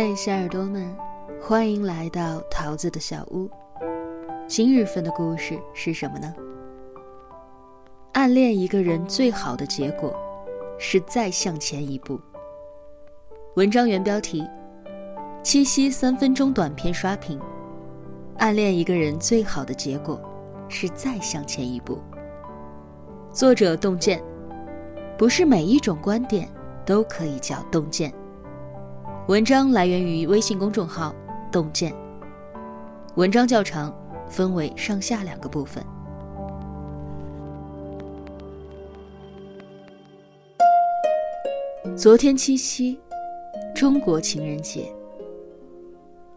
嘿，小耳朵们，欢迎来到桃子的小屋。今日份的故事是什么呢？暗恋一个人最好的结果，是再向前一步。文章原标题：七夕三分钟短片刷屏。暗恋一个人最好的结果，是再向前一步。作者：洞见。不是每一种观点都可以叫洞见。文章来源于微信公众号“洞见”。文章较长，分为上下两个部分。昨天七夕，中国情人节。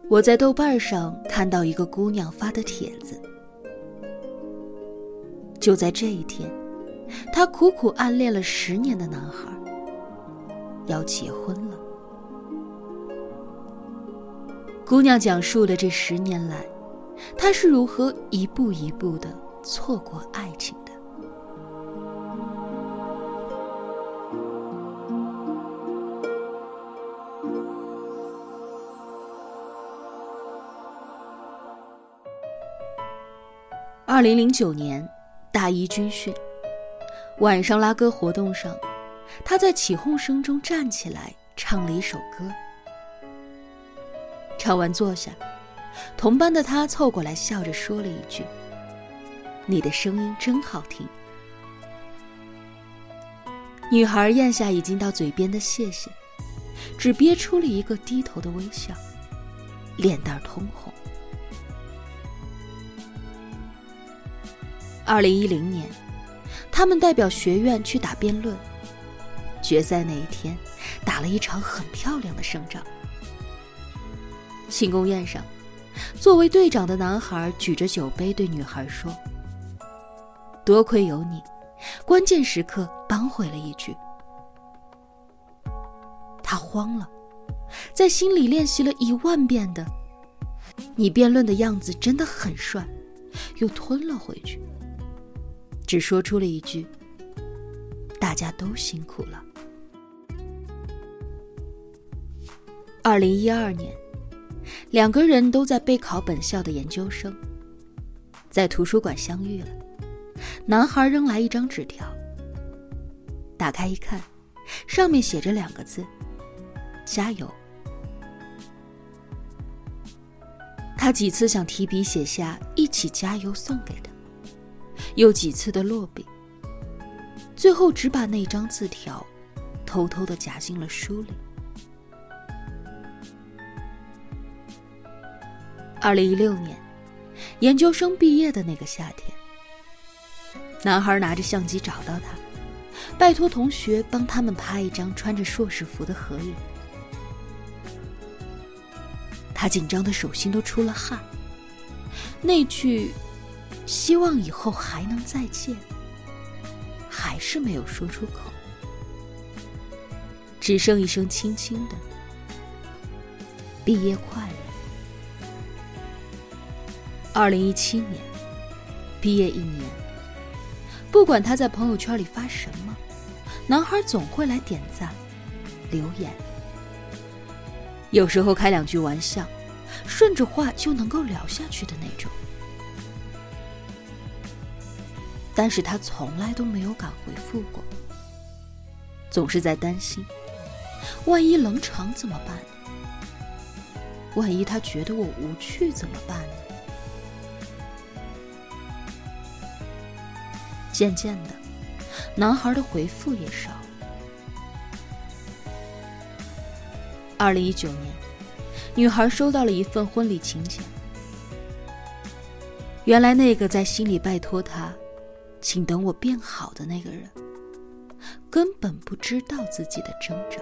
我在豆瓣上看到一个姑娘发的帖子，就在这一天。她苦苦暗恋了十年的男孩要结婚了。姑娘讲述了这十年来，她是如何一步一步的错过爱情的。二零零九年，大一军训。晚上拉歌活动上，她在起哄声中站起来唱了一首歌。唱完坐下，同班的他凑过来笑着说了一句：“你的声音真好听。”女孩咽下已经到嘴边的谢谢，只憋出了一个低头的微笑，脸蛋通红。二零一零年。他们代表学院去打辩论，决赛那一天打了一场很漂亮的胜仗。庆功宴上，作为队长的男孩举着酒杯对女孩说：“多亏有你，关键时刻扳回了一局。”他慌了，在心里练习了一万遍的“你辩论的样子真的很帅”，又吞了回去。只说出了一句：“大家都辛苦了。”二零一二年，两个人都在备考本校的研究生，在图书馆相遇了。男孩扔来一张纸条，打开一看，上面写着两个字：“加油。”他几次想提笔写下“一起加油”送给他。又几次的落笔，最后只把那张字条偷偷的夹进了书里。二零一六年，研究生毕业的那个夏天，男孩拿着相机找到他，拜托同学帮他们拍一张穿着硕士服的合影。他紧张的手心都出了汗。那句。希望以后还能再见，还是没有说出口，只剩一声轻轻的“毕业快乐”。二零一七年，毕业一年，不管他在朋友圈里发什么，男孩总会来点赞、留言，有时候开两句玩笑，顺着话就能够聊下去的那种。但是他从来都没有敢回复过，总是在担心，万一冷场怎么办？万一他觉得我无趣怎么办呢？渐渐的，男孩的回复也少。二零一九年，女孩收到了一份婚礼请柬，原来那个在心里拜托她。请等我变好的那个人，根本不知道自己的挣扎。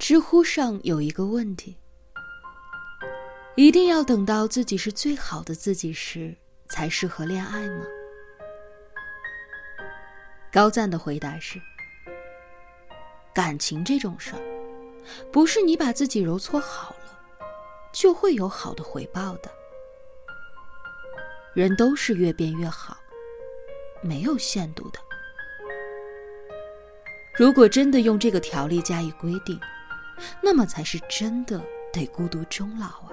知乎上有一个问题：一定要等到自己是最好的自己时，才适合恋爱吗？高赞的回答是：感情这种事儿，不是你把自己揉搓好了。就会有好的回报的。人都是越变越好，没有限度的。如果真的用这个条例加以规定，那么才是真的得孤独终老啊。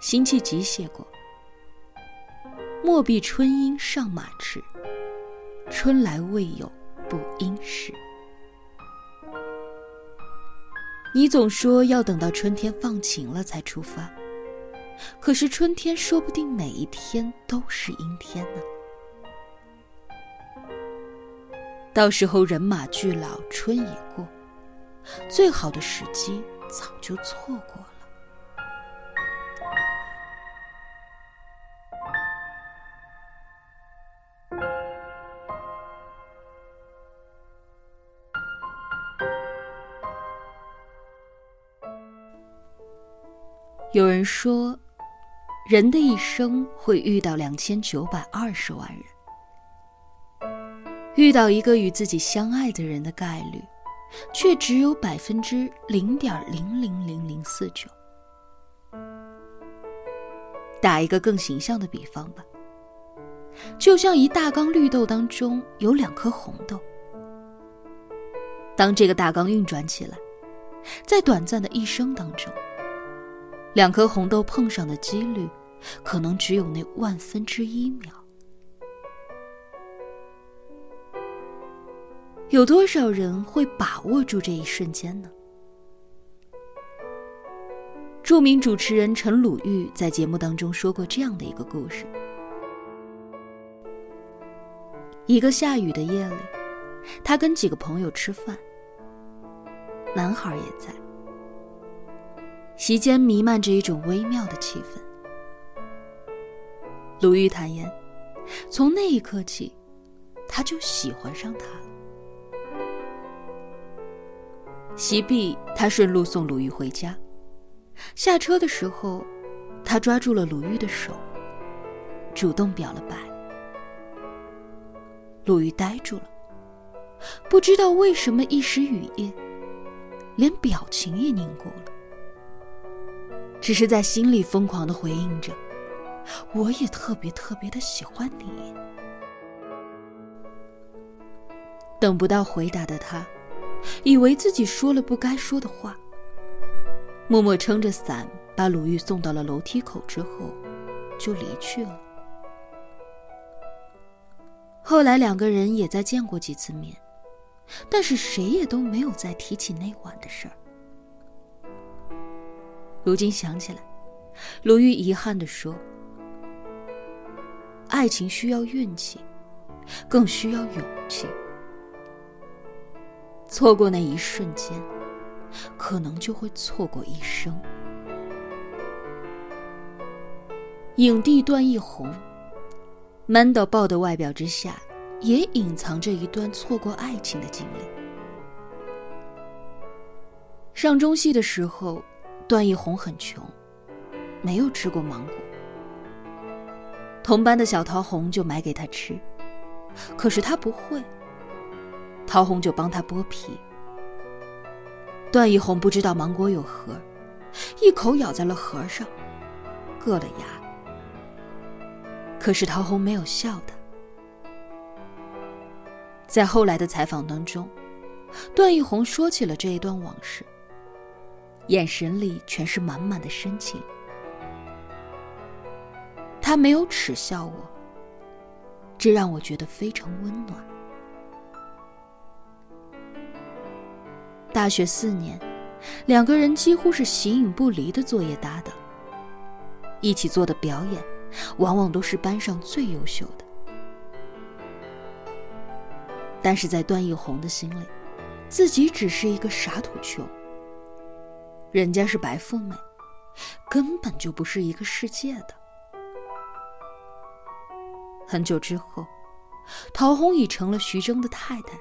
辛弃疾写过：“莫避春阴上马迟，春来未有不应时。”你总说要等到春天放晴了才出发，可是春天说不定每一天都是阴天呢。到时候人马俱老，春已过，最好的时机早就错过了。有人说，人的一生会遇到两千九百二十万人。遇到一个与自己相爱的人的概率，却只有百分之零点零零零零四九。打一个更形象的比方吧，就像一大缸绿豆当中有两颗红豆，当这个大缸运转起来，在短暂的一生当中，两颗红豆碰上的几率，可能只有那万分之一秒。有多少人会把握住这一瞬间呢？著名主持人陈鲁豫在节目当中说过这样的一个故事：一个下雨的夜里，他跟几个朋友吃饭，男孩也在，席间弥漫着一种微妙的气氛。鲁豫坦言，从那一刻起，他就喜欢上他了。席毕，他顺路送鲁豫回家。下车的时候，他抓住了鲁豫的手，主动表了白。鲁豫呆住了，不知道为什么一时语噎，连表情也凝固了，只是在心里疯狂的回应着：“我也特别特别的喜欢你。”等不到回答的他。以为自己说了不该说的话，默默撑着伞把鲁豫送到了楼梯口之后，就离去了。后来两个人也再见过几次面，但是谁也都没有再提起那晚的事儿。如今想起来，鲁豫遗憾地说：“爱情需要运气，更需要勇气。”错过那一瞬间，可能就会错过一生。影帝段奕宏，man 到爆的外表之下，也隐藏着一段错过爱情的经历。上中戏的时候，段奕宏很穷，没有吃过芒果。同班的小桃红就买给他吃，可是他不会。陶红就帮他剥皮。段奕宏不知道芒果有核，一口咬在了核上，硌了牙。可是陶红没有笑他。在后来的采访当中，段奕宏说起了这一段往事，眼神里全是满满的深情。他没有耻笑我，这让我觉得非常温暖。大学四年，两个人几乎是形影不离的作业搭档。一起做的表演，往往都是班上最优秀的。但是在段奕宏的心里，自己只是一个傻土穷。人家是白富美，根本就不是一个世界的。很久之后，陶虹已成了徐峥的太太。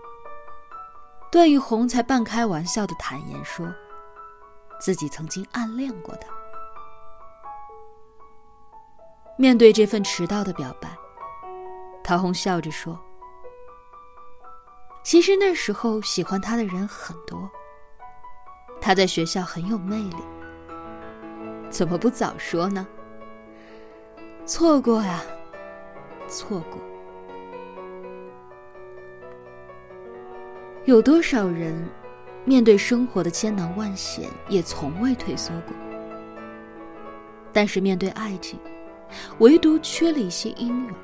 段奕宏才半开玩笑的坦言说，自己曾经暗恋过他。面对这份迟到的表白，陶虹笑着说：“其实那时候喜欢他的人很多，他在学校很有魅力，怎么不早说呢？错过呀，错过。”有多少人面对生活的千难万险也从未退缩过？但是面对爱情，唯独缺了一些英勇。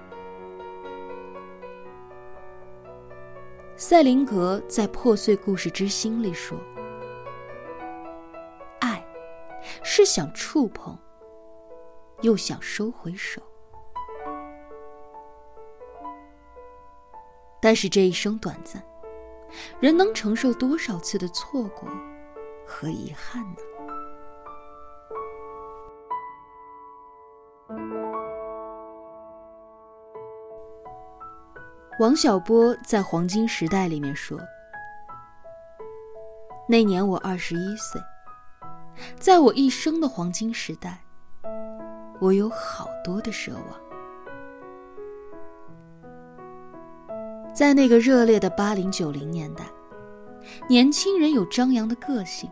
塞林格在《破碎故事之心》里说：“是想触碰，又想收回手。但是这一生短暂，人能承受多少次的错过和遗憾呢？”王小波在《黄金时代》里面说：“那年我二十一岁，在我一生的黄金时代，我有好多的奢望。在那个热烈的八零九零年代，年轻人有张扬的个性，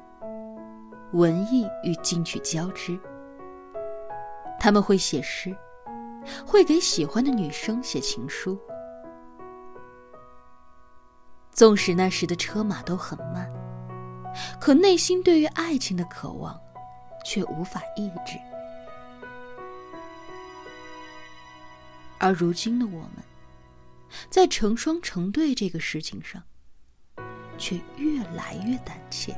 文艺与进取交织。他们会写诗，会给喜欢的女生写情书。”纵使那时的车马都很慢，可内心对于爱情的渴望，却无法抑制。而如今的我们，在成双成对这个事情上，却越来越胆怯。